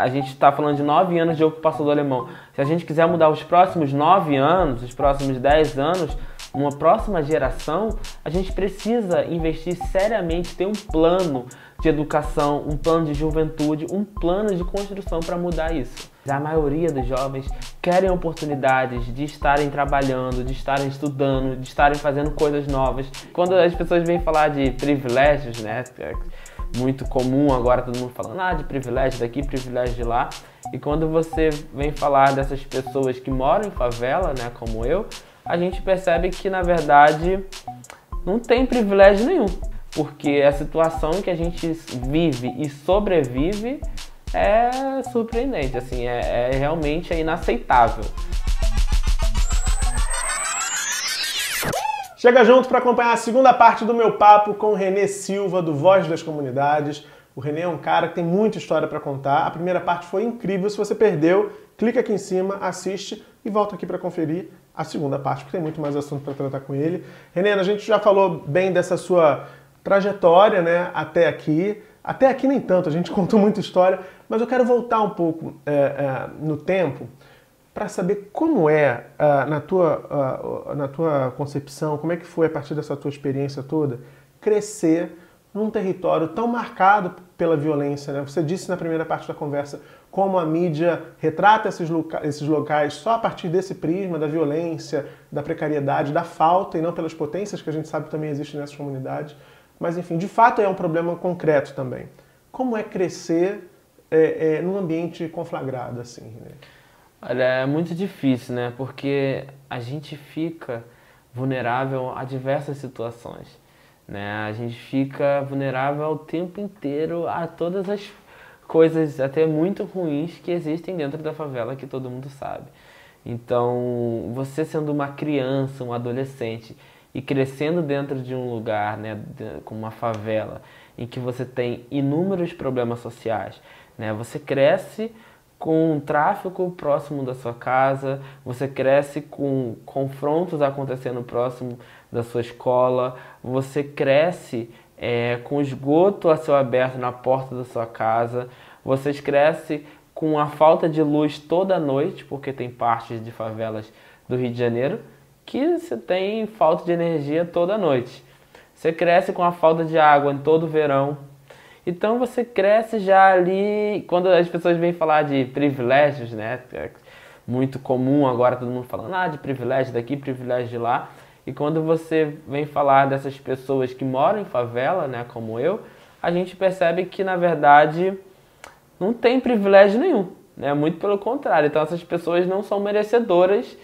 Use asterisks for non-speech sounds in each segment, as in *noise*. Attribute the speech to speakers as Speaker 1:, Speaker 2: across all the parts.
Speaker 1: a gente está falando de nove anos de ocupação do alemão. Se a gente quiser mudar os próximos nove anos, os próximos dez anos, uma próxima geração, a gente precisa investir seriamente, ter um plano de educação, um plano de juventude, um plano de construção para mudar isso. A maioria dos jovens querem oportunidades de estarem trabalhando, de estarem estudando, de estarem fazendo coisas novas. Quando as pessoas vêm falar de privilégios, né? Muito comum agora todo mundo falando ah, de privilégio daqui, privilégio de lá. E quando você vem falar dessas pessoas que moram em favela, né, como eu, a gente percebe que na verdade não tem privilégio nenhum porque a situação que a gente vive e sobrevive é surpreendente, assim, é, é realmente inaceitável.
Speaker 2: Chega junto para acompanhar a segunda parte do meu papo com o Renê Silva, do Voz das Comunidades. O Renê é um cara que tem muita história para contar. A primeira parte foi incrível. Se você perdeu, clica aqui em cima, assiste e volta aqui para conferir a segunda parte, porque tem muito mais assunto para tratar com ele. Renê, a gente já falou bem dessa sua trajetória né, até aqui. Até aqui nem tanto, a gente *laughs* contou muita história, mas eu quero voltar um pouco é, é, no tempo para saber como é, uh, na, tua, uh, na tua concepção, como é que foi a partir dessa tua experiência toda, crescer num território tão marcado pela violência. Né? Você disse na primeira parte da conversa como a mídia retrata esses, loca esses locais só a partir desse prisma da violência, da precariedade, da falta e não pelas potências que a gente sabe também existem nessas comunidades. Mas, enfim, de fato é um problema concreto também. Como é crescer é, é, num ambiente conflagrado assim? Né?
Speaker 1: Olha, é muito difícil, né? Porque a gente fica vulnerável a diversas situações. Né? A gente fica vulnerável o tempo inteiro a todas as coisas até muito ruins que existem dentro da favela que todo mundo sabe. Então, você sendo uma criança, um adolescente e crescendo dentro de um lugar, né, como uma favela, em que você tem inúmeros problemas sociais, né? Você cresce com um tráfico próximo da sua casa, você cresce com confrontos acontecendo próximo da sua escola, você cresce é, com esgoto a céu aberto na porta da sua casa, você cresce com a falta de luz toda noite, porque tem partes de favelas do Rio de Janeiro que você tem falta de energia toda noite. Você cresce com a falta de água em todo o verão. Então você cresce já ali, quando as pessoas vêm falar de privilégios, né? É muito comum agora todo mundo falando ah, de privilégio daqui, privilégio de lá. E quando você vem falar dessas pessoas que moram em favela, né, como eu, a gente percebe que na verdade não tem privilégio nenhum, né? Muito pelo contrário. Então essas pessoas não são merecedoras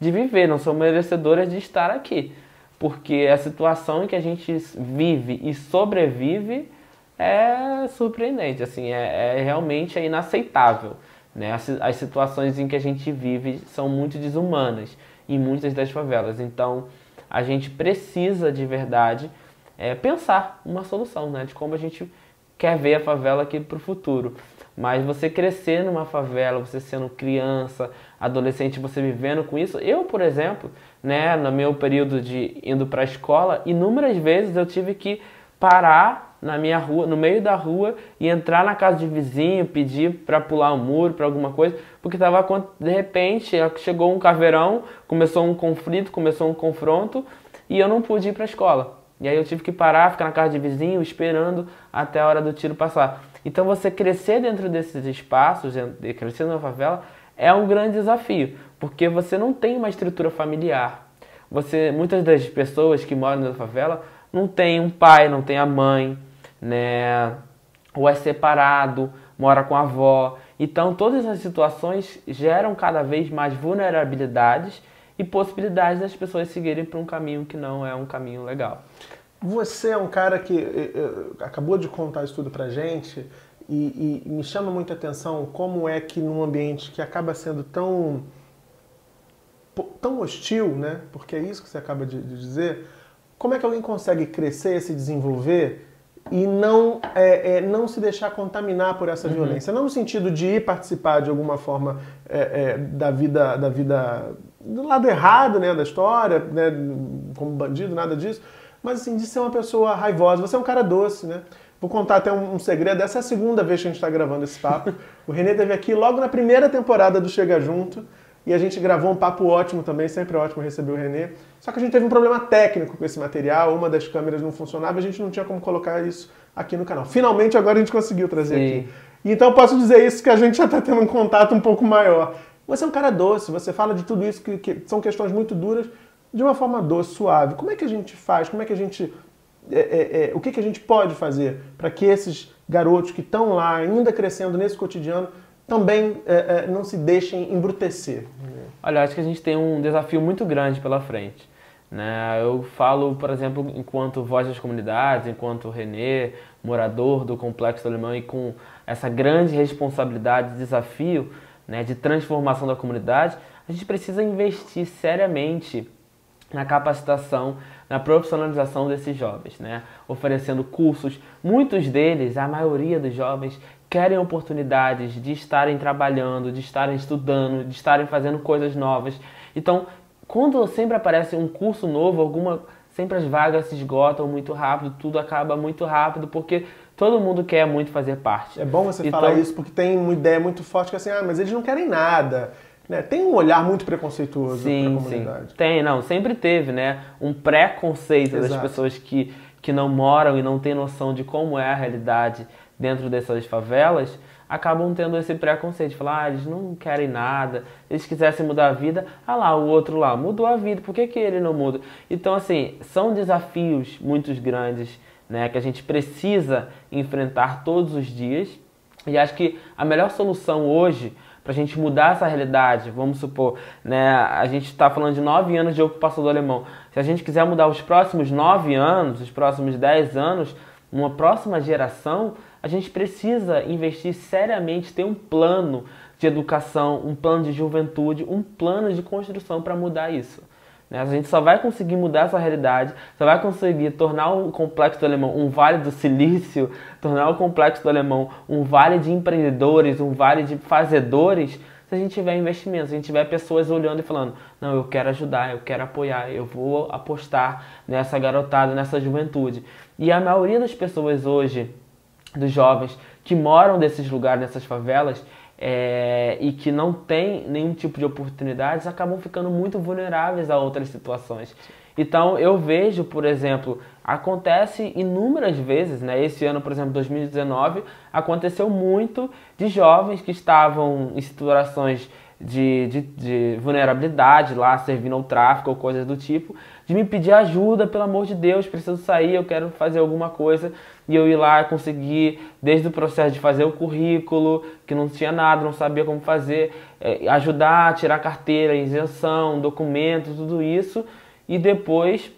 Speaker 1: de viver, não são merecedoras de estar aqui. Porque a situação em que a gente vive e sobrevive é surpreendente, assim, é, é realmente é inaceitável. Né? As, as situações em que a gente vive são muito desumanas em muitas das favelas. Então, a gente precisa de verdade é, pensar uma solução, né? De como a gente quer ver a favela aqui para o futuro. Mas você crescer numa favela, você sendo criança, adolescente, você vivendo com isso. Eu, por exemplo, né, no meu período de indo para a escola, inúmeras vezes eu tive que parar na minha rua, no meio da rua e entrar na casa de vizinho, pedir para pular um muro, para alguma coisa, porque tava de repente chegou um caveirão, começou um conflito, começou um confronto e eu não pude ir para a escola. E aí eu tive que parar, ficar na casa de vizinho, esperando até a hora do tiro passar. Então você crescer dentro desses espaços, crescer na favela, é um grande desafio, porque você não tem uma estrutura familiar. Você, muitas das pessoas que moram na favela não tem um pai, não tem a mãe, né? Ou é separado, mora com a avó. Então todas essas situações geram cada vez mais vulnerabilidades e possibilidades das pessoas seguirem para um caminho que não é um caminho legal.
Speaker 2: Você é um cara que eh, eh, acabou de contar isso tudo pra gente e, e, me chama muita atenção como é que num ambiente que acaba sendo tão tão hostil, né? Porque é isso que você acaba de, de dizer. Como é que alguém consegue crescer, se desenvolver e não é, é, não se deixar contaminar por essa uhum. violência? Não no sentido de ir participar de alguma forma é, é da vida da vida do lado errado, né, da história, né, como bandido, nada disso. Mas assim, de ser uma pessoa raivosa. Você é um cara doce, né? Vou contar até um, um segredo. Essa é a segunda vez que a gente está gravando esse papo. *laughs* O Renê esteve aqui logo na primeira temporada do Chega Junto. E a gente gravou um papo ótimo também, sempre ótimo receber o Renê. Só que a gente teve um problema técnico com esse material, uma das câmeras não funcionava e a gente não tinha como colocar isso aqui no canal. Finalmente agora a gente conseguiu trazer Sim. aqui. Então posso dizer isso que a gente já está tendo um contato um pouco maior. Você é um cara doce, você fala de tudo isso que, que são questões muito duras de uma forma doce, suave. Como é que a gente faz? Como é que a gente é, é, é, o que, que a gente pode fazer para que esses garotos que estão lá, ainda crescendo nesse cotidiano, também é, é, não se deixem embrutecer?
Speaker 1: Olha, acho que a gente tem um desafio muito grande pela frente. Né? Eu falo, por exemplo, enquanto voz das comunidades, enquanto Renê, morador do Complexo do Alemão e com essa grande responsabilidade, desafio né, de transformação da comunidade, a gente precisa investir seriamente na capacitação, na profissionalização desses jovens, né? oferecendo cursos. Muitos deles, a maioria dos jovens, querem oportunidades de estarem trabalhando, de estarem estudando, de estarem fazendo coisas novas. Então, quando sempre aparece um curso novo, alguma sempre as vagas se esgotam muito rápido, tudo acaba muito rápido, porque todo mundo quer muito fazer parte.
Speaker 2: É bom você então, falar isso, porque tem uma ideia muito forte que é assim, ah, mas eles não querem nada. Né? Tem um olhar muito preconceituoso a comunidade.
Speaker 1: Sim, tem, não, sempre teve, né? Um preconceito Exato. das pessoas que, que não moram e não têm noção de como é a realidade dentro dessas favelas, acabam tendo esse preconceito falar, ah, eles não querem nada, eles quisessem mudar a vida, ah lá, o outro lá, mudou a vida, por que, que ele não muda? Então, assim, são desafios muito grandes, né, que a gente precisa enfrentar todos os dias, e acho que a melhor solução hoje para a gente mudar essa realidade, vamos supor, né, a gente está falando de nove anos de ocupação do alemão. Se a gente quiser mudar os próximos nove anos, os próximos dez anos, uma próxima geração, a gente precisa investir seriamente, ter um plano de educação, um plano de juventude, um plano de construção para mudar isso. Né? A gente só vai conseguir mudar essa realidade, só vai conseguir tornar o Complexo do Alemão um vale do silício, tornar o Complexo do Alemão um vale de empreendedores, um vale de fazedores, se a gente tiver investimentos, se a gente tiver pessoas olhando e falando, não, eu quero ajudar, eu quero apoiar, eu vou apostar nessa garotada, nessa juventude. E a maioria das pessoas hoje, dos jovens que moram desses lugares, nessas favelas, é, e que não têm nenhum tipo de oportunidades acabam ficando muito vulneráveis a outras situações. Então eu vejo, por exemplo, acontece inúmeras vezes, né? Esse ano, por exemplo, 2019, aconteceu muito de jovens que estavam em situações de, de, de, vulnerabilidade lá, servindo ao tráfico ou coisas do tipo, de me pedir ajuda, pelo amor de Deus, preciso sair, eu quero fazer alguma coisa, e eu ir lá conseguir, desde o processo de fazer o currículo, que não tinha nada, não sabia como fazer, é, ajudar tirar carteira, isenção, documentos, tudo isso, e depois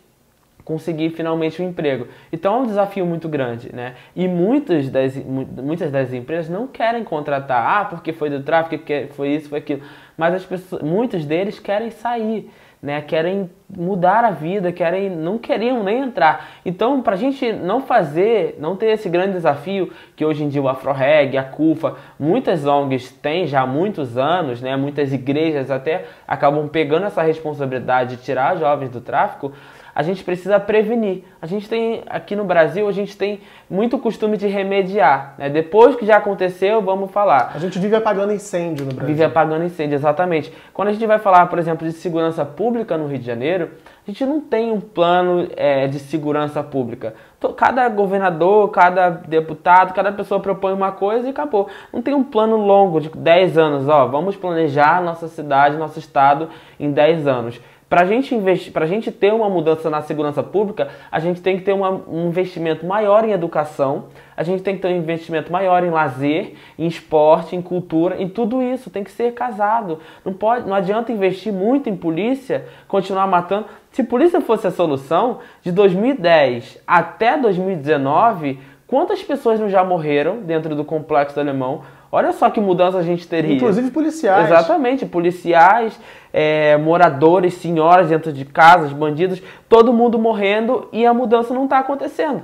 Speaker 1: conseguir finalmente um emprego. Então é um desafio muito grande, né? E muitas das, muitas das empresas não querem contratar, ah, porque foi do tráfico, porque foi isso, foi aquilo. Mas as pessoas, muitos deles querem sair, né? Querem mudar a vida, querem, não queriam nem entrar. Então, para a gente não fazer, não ter esse grande desafio que hoje em dia o AfroReg, a CUFA, muitas ONGs têm já há muitos anos, né? Muitas igrejas até acabam pegando essa responsabilidade de tirar jovens do tráfico a gente precisa prevenir. A gente tem, aqui no Brasil, a gente tem muito costume de remediar. Né? Depois que já aconteceu, vamos falar.
Speaker 2: A gente vive apagando incêndio no Brasil.
Speaker 1: Vive apagando incêndio, exatamente. Quando a gente vai falar, por exemplo, de segurança pública no Rio de Janeiro, a gente não tem um plano é, de segurança pública. Cada governador, cada deputado, cada pessoa propõe uma coisa e acabou. Não tem um plano longo de 10 anos, ó, vamos planejar nossa cidade, nosso estado em 10 anos. Para gente investir, para gente ter uma mudança na segurança pública, a gente tem que ter uma, um investimento maior em educação, a gente tem que ter um investimento maior em lazer, em esporte, em cultura, em tudo isso tem que ser casado. Não pode, não adianta investir muito em polícia, continuar matando. Se polícia fosse a solução, de 2010 até 2019, quantas pessoas não já morreram dentro do complexo alemão Olha só que mudança a gente teria.
Speaker 2: Inclusive policiais.
Speaker 1: Exatamente, policiais, é, moradores, senhoras dentro de casas, bandidos, todo mundo morrendo e a mudança não está acontecendo.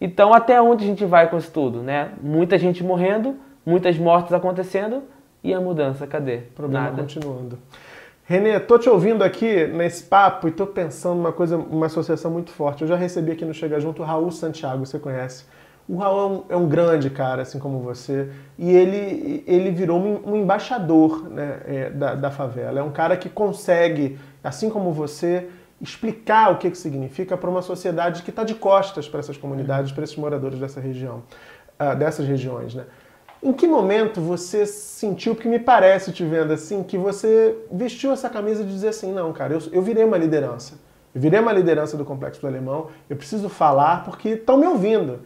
Speaker 1: Então, até onde a gente vai com isso tudo, né? Muita gente morrendo, muitas mortes acontecendo e a mudança, cadê?
Speaker 2: Problema Nada. continuando. Renê, tô te ouvindo aqui nesse papo e tô pensando uma coisa, uma associação muito forte. Eu já recebi aqui no Chega Junto o Raul Santiago, você conhece? O Raul é um, é um, grande cara, assim como você, e ele, ele virou um, embaixador né, é, da, da favela. É um cara que consegue, assim como você, explicar o que, que significa para uma sociedade que está de costas para essas comunidades, para esses moradores dessa região, uh, dessas regiões, né? Em que momento você sentiu, porque me parece te vendo assim, que você vestiu essa camisa de dizer assim, não, cara, eu, eu virei uma liderança. Eu virei uma liderança do Complexo do Alemão, eu preciso falar porque estão me ouvindo.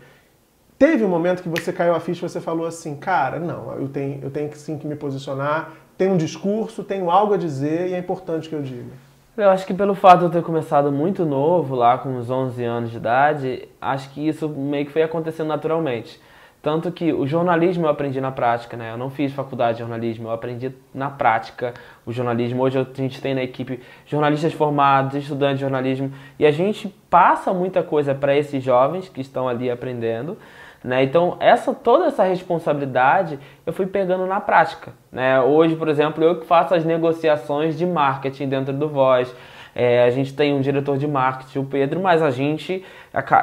Speaker 2: Teve um momento que você caiu a ficha e você falou assim, cara, não, eu tenho, eu tenho sim que me posicionar, tenho um discurso, tenho algo a dizer e é importante que eu diga.
Speaker 1: Eu acho que pelo fato de eu ter começado muito novo, lá com uns 11 anos de idade, acho que isso meio que foi acontecendo naturalmente. Tanto que o jornalismo eu aprendi na prática, né? Eu não fiz faculdade de jornalismo, eu aprendi na prática o jornalismo. Hoje a gente tem na equipe jornalistas formados, estudantes de jornalismo, e a gente passa muita coisa para esses jovens que estão ali aprendendo. Né? Então, essa, toda essa responsabilidade eu fui pegando na prática. Né? Hoje, por exemplo, eu que faço as negociações de marketing dentro do Voz. É, a gente tem um diretor de marketing, o Pedro, mas a gente,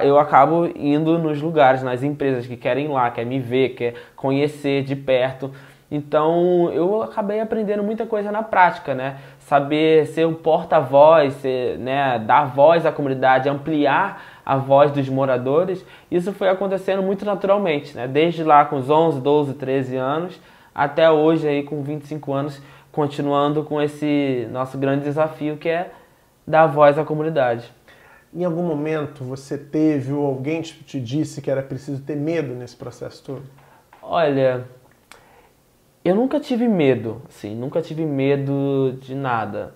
Speaker 1: eu acabo indo nos lugares, nas empresas que querem ir lá, quer me ver, quer conhecer de perto. Então eu acabei aprendendo muita coisa na prática, né? Saber ser um porta-voz, né? dar voz à comunidade, ampliar a voz dos moradores. Isso foi acontecendo muito naturalmente, né? Desde lá com os 11, 12, 13 anos até hoje aí com 25 anos, continuando com esse nosso grande desafio que é dar voz à comunidade.
Speaker 2: Em algum momento você teve ou alguém te disse que era preciso ter medo nesse processo todo?
Speaker 1: Olha, eu nunca tive medo, assim, nunca tive medo de nada.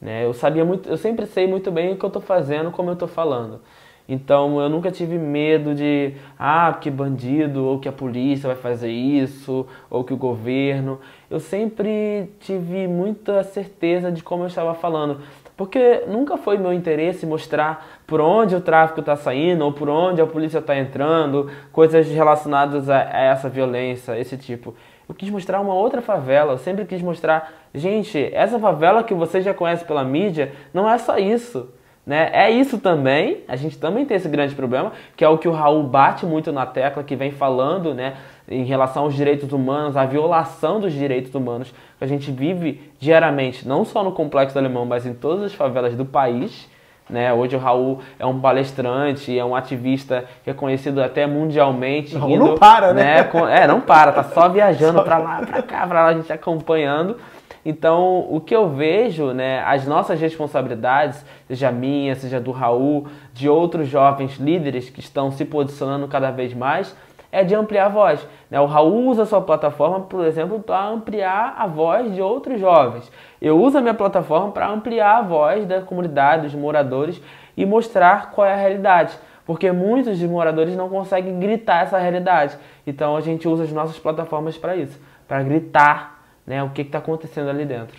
Speaker 1: Né? Eu sabia muito, eu sempre sei muito bem o que eu estou fazendo, como eu estou falando. Então eu nunca tive medo de, ah, que bandido, ou que a polícia vai fazer isso, ou que o governo. Eu sempre tive muita certeza de como eu estava falando. Porque nunca foi meu interesse mostrar por onde o tráfico está saindo ou por onde a polícia está entrando, coisas relacionadas a, a essa violência, esse tipo. Eu quis mostrar uma outra favela, eu sempre quis mostrar, gente, essa favela que você já conhece pela mídia não é só isso. Né? É isso também, a gente também tem esse grande problema, que é o que o Raul bate muito na tecla, que vem falando né, em relação aos direitos humanos, a violação dos direitos humanos que a gente vive diariamente, não só no Complexo do Alemão, mas em todas as favelas do país. Né? Hoje o Raul é um palestrante, é um ativista reconhecido até mundialmente.
Speaker 2: Raul indo, não para, né?
Speaker 1: né? É, não para, tá só *laughs* viajando para lá, para cá, para lá, a gente acompanhando. Então, o que eu vejo, né, as nossas responsabilidades, seja minha, seja do Raul, de outros jovens líderes que estão se posicionando cada vez mais, é de ampliar a voz. Né? O Raul usa a sua plataforma, por exemplo, para ampliar a voz de outros jovens. Eu uso a minha plataforma para ampliar a voz da comunidade, dos moradores e mostrar qual é a realidade. Porque muitos dos moradores não conseguem gritar essa realidade. Então a gente usa as nossas plataformas para isso, para gritar né, o que está acontecendo ali dentro.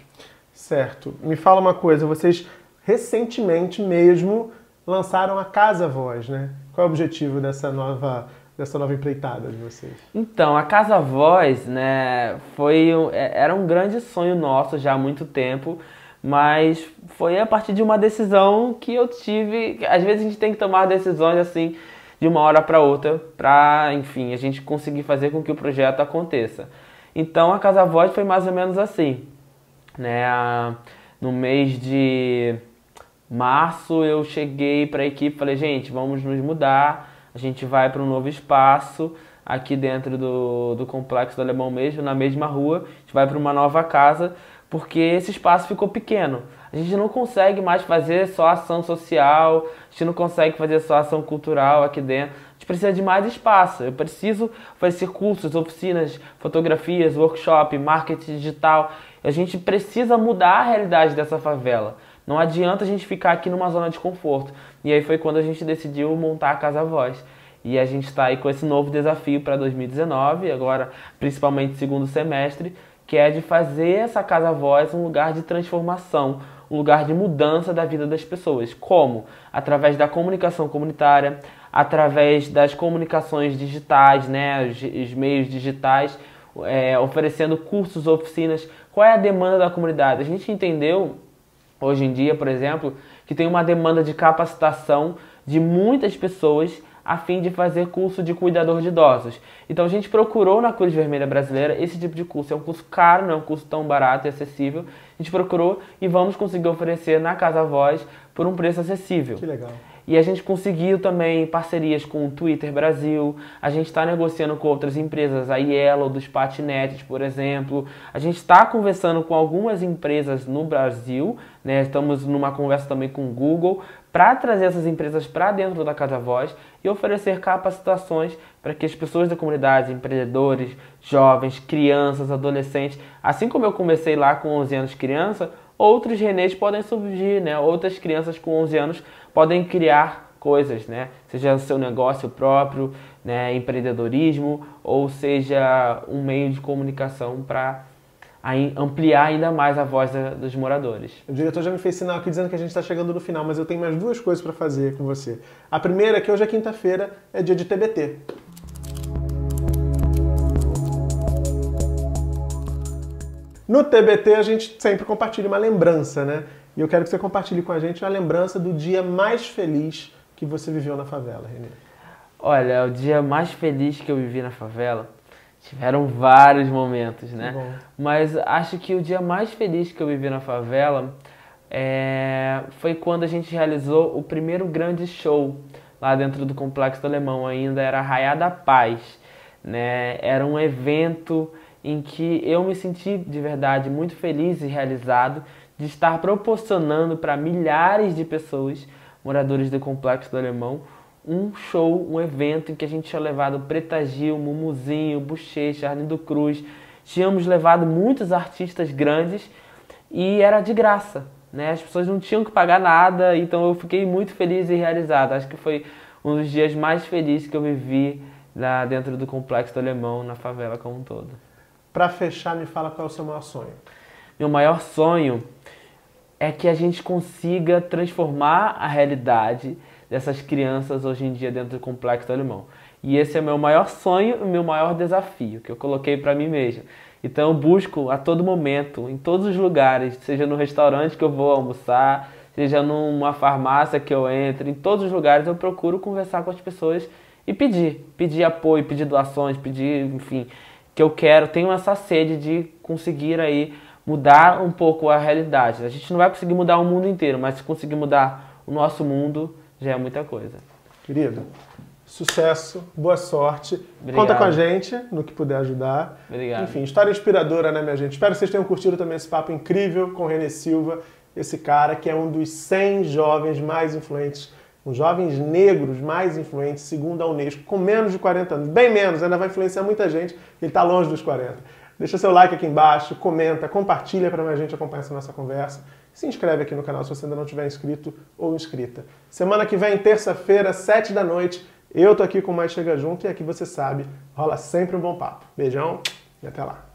Speaker 2: Certo. Me fala uma coisa, vocês recentemente mesmo lançaram a Casa Voz, né? Qual é o objetivo dessa nova dessa nova empreitada de vocês?
Speaker 1: Então, a Casa Voz, né, foi é, era um grande sonho nosso já há muito tempo, mas foi a partir de uma decisão que eu tive, às vezes a gente tem que tomar decisões assim de uma hora para outra, para, enfim, a gente conseguir fazer com que o projeto aconteça. Então a Casa Voz foi mais ou menos assim. Né? No mês de março eu cheguei para a equipe e falei, gente, vamos nos mudar, a gente vai para um novo espaço aqui dentro do, do complexo do Alemão mesmo, na mesma rua, a gente vai para uma nova casa, porque esse espaço ficou pequeno. A gente não consegue mais fazer só ação social, a gente não consegue fazer só ação cultural aqui dentro gente precisa de mais espaço. Eu preciso oferecer cursos, oficinas, fotografias, workshop, marketing digital. A gente precisa mudar a realidade dessa favela. Não adianta a gente ficar aqui numa zona de conforto. E aí foi quando a gente decidiu montar a Casa Voz. E a gente está aí com esse novo desafio para 2019, agora principalmente segundo semestre, que é de fazer essa Casa Voz um lugar de transformação, um lugar de mudança da vida das pessoas. Como? Através da comunicação comunitária, através das comunicações digitais, né, os, os meios digitais, é, oferecendo cursos, oficinas. Qual é a demanda da comunidade? A gente entendeu hoje em dia, por exemplo, que tem uma demanda de capacitação de muitas pessoas a fim de fazer curso de cuidador de idosos. Então a gente procurou na Cruz Vermelha Brasileira esse tipo de curso. É um curso caro, não é um curso tão barato e acessível. A gente procurou e vamos conseguir oferecer na Casa Voz por um preço acessível.
Speaker 2: Que legal.
Speaker 1: E a gente conseguiu também parcerias com o Twitter Brasil, a gente está negociando com outras empresas, a Yellow dos patinetes, por exemplo. A gente está conversando com algumas empresas no Brasil, né? estamos numa conversa também com o Google, para trazer essas empresas para dentro da Casa Voz e oferecer capacitações para que as pessoas da comunidade, empreendedores, jovens, crianças, adolescentes, assim como eu comecei lá com 11 anos criança, outros Renês podem surgir, né? outras crianças com 11 anos podem criar coisas, né? Seja seu negócio próprio, né? empreendedorismo, ou seja um meio de comunicação para ampliar ainda mais a voz dos moradores.
Speaker 2: O diretor já me fez sinal aqui dizendo que a gente está chegando no final, mas eu tenho mais duas coisas para fazer com você. A primeira é que hoje é quinta-feira, é dia de TBT. No TBT a gente sempre compartilha uma lembrança, né? E eu quero que você compartilhe com a gente a lembrança do dia mais feliz que você viveu na favela, Renê.
Speaker 1: Olha, o dia mais feliz que eu vivi na favela, tiveram vários momentos, né? Mas acho que o dia mais feliz que eu vivi na favela é... foi quando a gente realizou o primeiro grande show lá dentro do Complexo do Alemão, ainda era Raia da Paz, né? Era um evento em que eu me senti de verdade muito feliz e realizado de estar proporcionando para milhares de pessoas, moradores do Complexo do Alemão, um show, um evento em que a gente tinha levado Preta Gil, Mumuzinho, Bochecha, Arlindo Cruz, tínhamos levado muitos artistas grandes e era de graça, né? As pessoas não tinham que pagar nada, então eu fiquei muito feliz e realizado. Acho que foi um dos dias mais felizes que eu vivi lá dentro do Complexo do Alemão, na favela como um todo.
Speaker 2: Para fechar, me fala qual é o seu maior sonho.
Speaker 1: Meu maior sonho é que a gente consiga transformar a realidade dessas crianças hoje em dia dentro do complexo do alemão. E esse é meu maior sonho e meu maior desafio que eu coloquei para mim mesmo. Então eu busco a todo momento, em todos os lugares, seja no restaurante que eu vou almoçar, seja numa farmácia que eu entro, em todos os lugares eu procuro conversar com as pessoas e pedir, pedir apoio, pedir doações, pedir, enfim, que eu quero, tenho essa sede de conseguir aí mudar um pouco a realidade. A gente não vai conseguir mudar o mundo inteiro, mas se conseguir mudar o nosso mundo, já é muita coisa.
Speaker 2: Querido, sucesso, boa sorte. Obrigado. Conta com a gente no que puder ajudar.
Speaker 1: Obrigado.
Speaker 2: Enfim, história inspiradora, né, minha gente? Espero que vocês tenham curtido também esse papo incrível com o René Silva, esse cara que é um dos 100 jovens mais influentes, os jovens negros mais influentes, segundo a Unesco, com menos de 40 anos. Bem menos, ainda vai influenciar muita gente, ele está longe dos 40. Deixa seu like aqui embaixo, comenta, compartilha para mais gente acompanhar essa nossa conversa. Se inscreve aqui no canal se você ainda não tiver inscrito ou inscrita. Semana que vem, terça-feira, sete da noite, eu tô aqui com Mais Chega Junto e aqui você sabe, rola sempre um bom papo. Beijão e até lá.